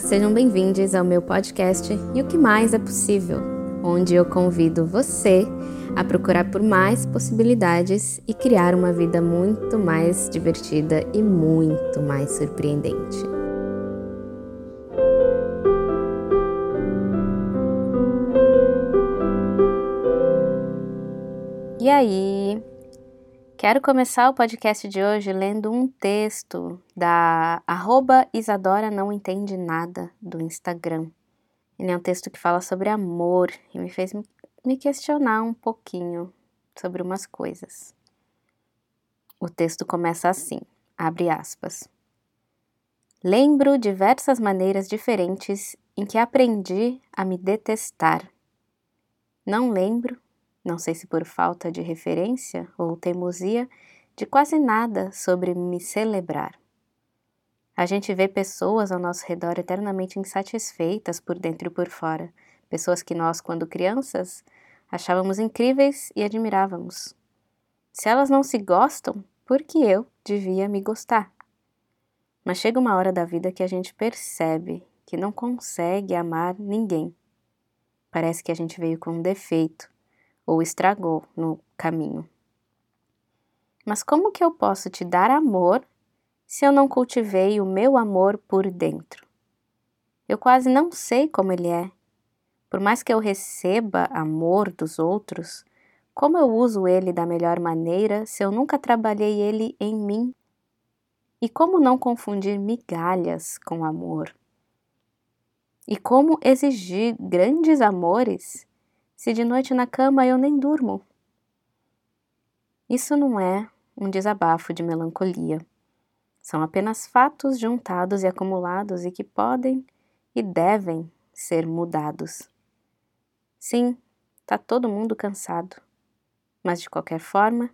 Sejam bem-vindos ao meu podcast E o que mais é possível, onde eu convido você a procurar por mais possibilidades e criar uma vida muito mais divertida e muito mais surpreendente. E aí, Quero começar o podcast de hoje lendo um texto da arroba Isadora Não Entende Nada do Instagram. Ele é um texto que fala sobre amor e me fez me questionar um pouquinho sobre umas coisas. O texto começa assim, abre aspas. Lembro diversas maneiras diferentes em que aprendi a me detestar. Não lembro não sei se por falta de referência ou teimosia, de quase nada sobre me celebrar. A gente vê pessoas ao nosso redor eternamente insatisfeitas por dentro e por fora, pessoas que nós, quando crianças, achávamos incríveis e admirávamos. Se elas não se gostam, por que eu devia me gostar? Mas chega uma hora da vida que a gente percebe que não consegue amar ninguém. Parece que a gente veio com um defeito ou estragou no caminho. Mas como que eu posso te dar amor se eu não cultivei o meu amor por dentro? Eu quase não sei como ele é. Por mais que eu receba amor dos outros, como eu uso ele da melhor maneira se eu nunca trabalhei ele em mim? E como não confundir migalhas com amor? E como exigir grandes amores se de noite na cama eu nem durmo? Isso não é um desabafo de melancolia. São apenas fatos juntados e acumulados e que podem e devem ser mudados. Sim, tá todo mundo cansado. Mas de qualquer forma,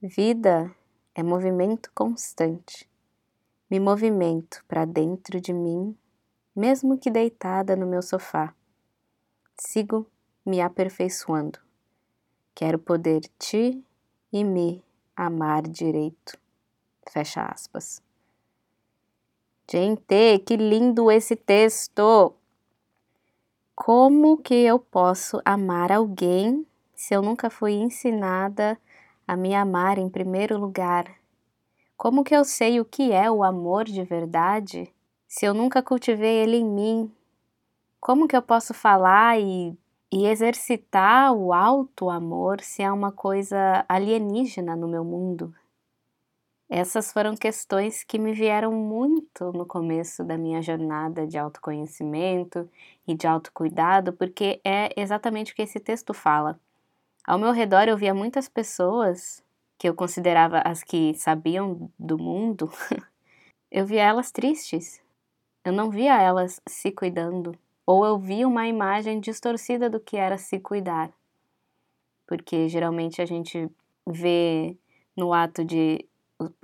vida é movimento constante. Me movimento para dentro de mim, mesmo que deitada no meu sofá. Sigo me aperfeiçoando. Quero poder te e me amar direito. Fecha aspas. Gente, que lindo esse texto! Como que eu posso amar alguém se eu nunca fui ensinada a me amar em primeiro lugar? Como que eu sei o que é o amor de verdade se eu nunca cultivei ele em mim? Como que eu posso falar e e exercitar o alto amor se é uma coisa alienígena no meu mundo. Essas foram questões que me vieram muito no começo da minha jornada de autoconhecimento e de autocuidado, porque é exatamente o que esse texto fala. Ao meu redor eu via muitas pessoas que eu considerava as que sabiam do mundo, eu via elas tristes. Eu não via elas se cuidando, ou eu vi uma imagem distorcida do que era se cuidar. Porque geralmente a gente vê no ato de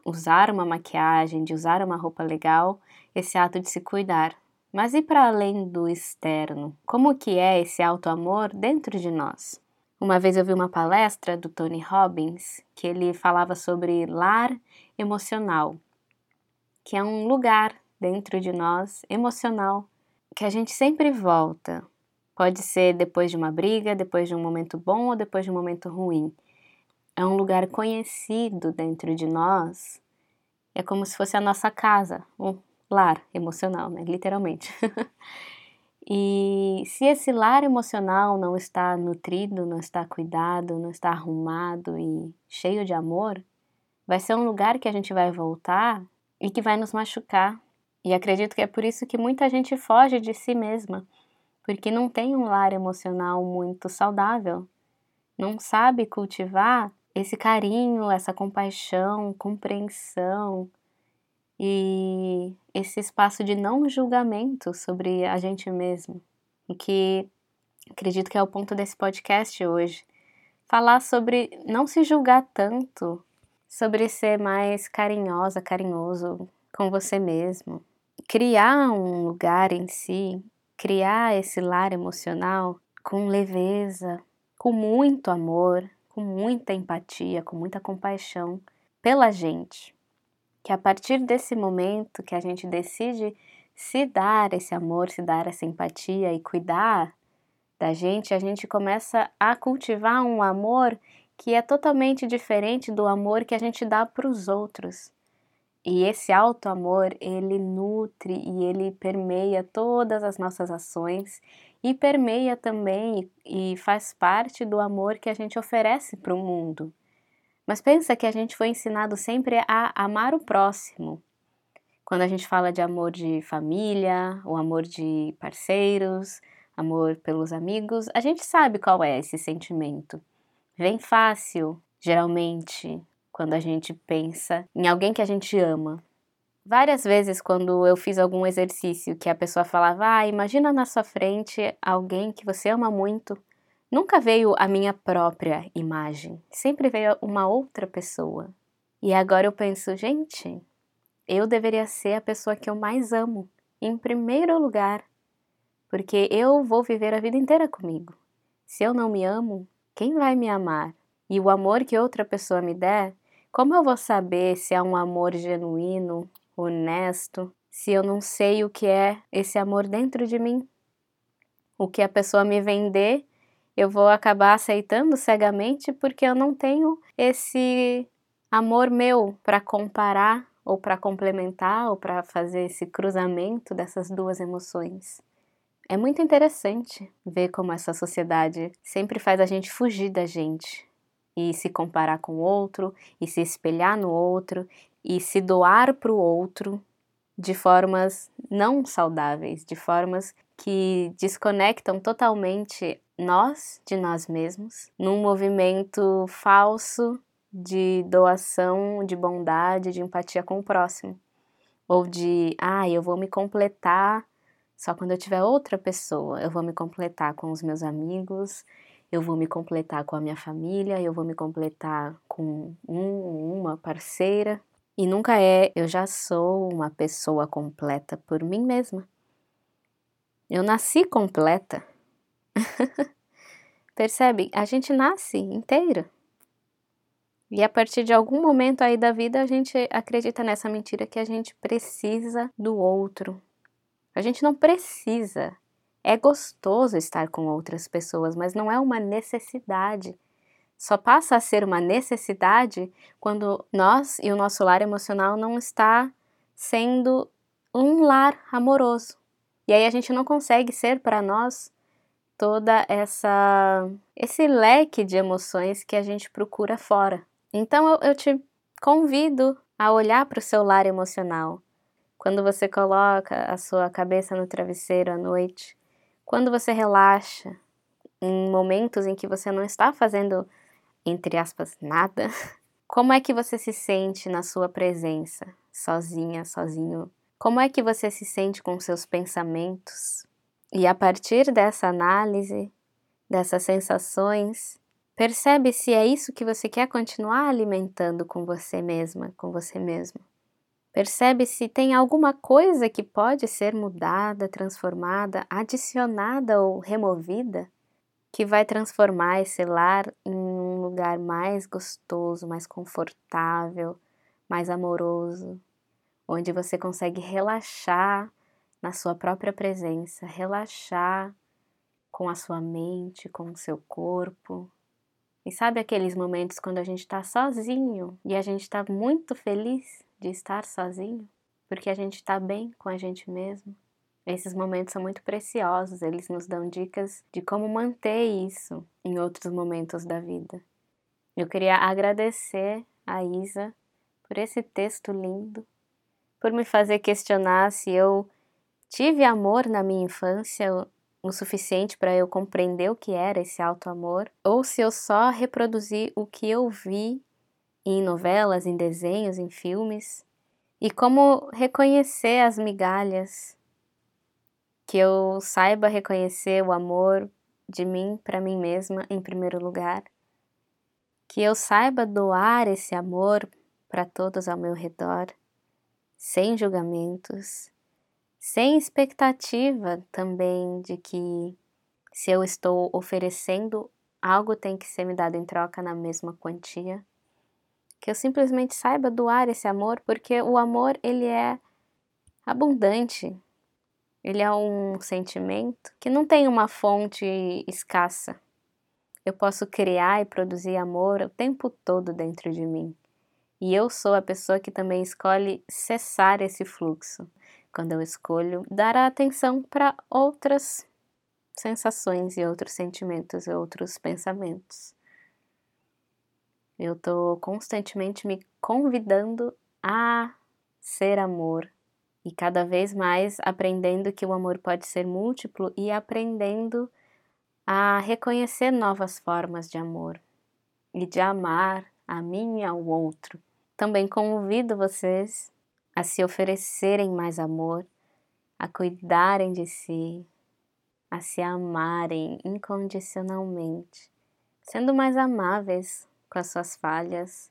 usar uma maquiagem, de usar uma roupa legal, esse ato de se cuidar. Mas e para além do externo? Como que é esse auto-amor dentro de nós? Uma vez eu vi uma palestra do Tony Robbins que ele falava sobre lar emocional, que é um lugar dentro de nós emocional que a gente sempre volta. Pode ser depois de uma briga, depois de um momento bom ou depois de um momento ruim. É um lugar conhecido dentro de nós. É como se fosse a nossa casa, um lar emocional, né? literalmente. e se esse lar emocional não está nutrido, não está cuidado, não está arrumado e cheio de amor, vai ser um lugar que a gente vai voltar e que vai nos machucar e acredito que é por isso que muita gente foge de si mesma, porque não tem um lar emocional muito saudável, não sabe cultivar esse carinho, essa compaixão, compreensão e esse espaço de não julgamento sobre a gente mesmo, o que acredito que é o ponto desse podcast hoje. Falar sobre não se julgar tanto, sobre ser mais carinhosa, carinhoso com você mesmo, criar um lugar em si, criar esse lar emocional com leveza, com muito amor, com muita empatia, com muita compaixão pela gente. Que a partir desse momento que a gente decide se dar esse amor, se dar essa empatia e cuidar da gente, a gente começa a cultivar um amor que é totalmente diferente do amor que a gente dá para os outros. E esse alto amor, ele nutre e ele permeia todas as nossas ações e permeia também e faz parte do amor que a gente oferece para o mundo. Mas pensa que a gente foi ensinado sempre a amar o próximo. Quando a gente fala de amor de família, o amor de parceiros, amor pelos amigos, a gente sabe qual é esse sentimento. Vem fácil, geralmente, quando a gente pensa em alguém que a gente ama. Várias vezes, quando eu fiz algum exercício que a pessoa falava, ah, imagina na sua frente alguém que você ama muito, nunca veio a minha própria imagem, sempre veio uma outra pessoa. E agora eu penso, gente, eu deveria ser a pessoa que eu mais amo, em primeiro lugar, porque eu vou viver a vida inteira comigo. Se eu não me amo, quem vai me amar? E o amor que outra pessoa me der como eu vou saber se é um amor genuíno, honesto, se eu não sei o que é esse amor dentro de mim? O que a pessoa me vender, eu vou acabar aceitando cegamente porque eu não tenho esse amor meu para comparar ou para complementar ou para fazer esse cruzamento dessas duas emoções. É muito interessante ver como essa sociedade sempre faz a gente fugir da gente, e se comparar com o outro, e se espelhar no outro, e se doar para o outro de formas não saudáveis, de formas que desconectam totalmente nós de nós mesmos, num movimento falso de doação, de bondade, de empatia com o próximo. Ou de, ah, eu vou me completar só quando eu tiver outra pessoa, eu vou me completar com os meus amigos, eu vou me completar com a minha família, eu vou me completar com um, uma parceira. E nunca é eu já sou uma pessoa completa por mim mesma. Eu nasci completa. Percebe? A gente nasce inteira. E a partir de algum momento aí da vida a gente acredita nessa mentira que a gente precisa do outro. A gente não precisa é gostoso estar com outras pessoas, mas não é uma necessidade. Só passa a ser uma necessidade quando nós e o nosso lar emocional não está sendo um lar amoroso. E aí a gente não consegue ser para nós toda essa esse leque de emoções que a gente procura fora. Então eu, eu te convido a olhar para o seu lar emocional. Quando você coloca a sua cabeça no travesseiro à noite, quando você relaxa, em momentos em que você não está fazendo, entre aspas, nada, como é que você se sente na sua presença, sozinha, sozinho? Como é que você se sente com seus pensamentos? E a partir dessa análise, dessas sensações, percebe se é isso que você quer continuar alimentando com você mesma, com você mesmo. Percebe se tem alguma coisa que pode ser mudada, transformada, adicionada ou removida que vai transformar esse lar em um lugar mais gostoso, mais confortável, mais amoroso, onde você consegue relaxar na sua própria presença, relaxar com a sua mente, com o seu corpo. E sabe aqueles momentos quando a gente está sozinho e a gente está muito feliz? De estar sozinho, porque a gente está bem com a gente mesmo. Esses momentos são muito preciosos, eles nos dão dicas de como manter isso em outros momentos da vida. Eu queria agradecer a Isa por esse texto lindo, por me fazer questionar se eu tive amor na minha infância o suficiente para eu compreender o que era esse alto amor, ou se eu só reproduzi o que eu vi em novelas, em desenhos, em filmes, e como reconhecer as migalhas, que eu saiba reconhecer o amor de mim para mim mesma em primeiro lugar, que eu saiba doar esse amor para todos ao meu redor, sem julgamentos, sem expectativa também de que se eu estou oferecendo algo tem que ser me dado em troca na mesma quantia que eu simplesmente saiba doar esse amor, porque o amor ele é abundante, Ele é um sentimento que não tem uma fonte escassa. Eu posso criar e produzir amor o tempo todo dentro de mim. E eu sou a pessoa que também escolhe cessar esse fluxo, quando eu escolho dar a atenção para outras sensações e outros sentimentos e outros pensamentos. Eu estou constantemente me convidando a ser amor e cada vez mais aprendendo que o amor pode ser múltiplo e aprendendo a reconhecer novas formas de amor e de amar a mim e ao outro. Também convido vocês a se oferecerem mais amor, a cuidarem de si, a se amarem incondicionalmente, sendo mais amáveis com as suas falhas.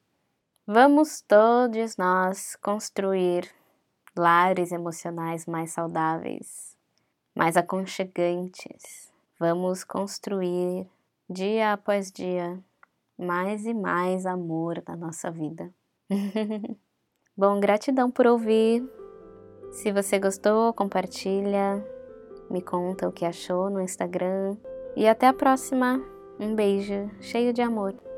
Vamos todos nós construir lares emocionais mais saudáveis, mais aconchegantes. Vamos construir dia após dia mais e mais amor na nossa vida. Bom, gratidão por ouvir. Se você gostou, compartilha, me conta o que achou no Instagram. E até a próxima. Um beijo cheio de amor.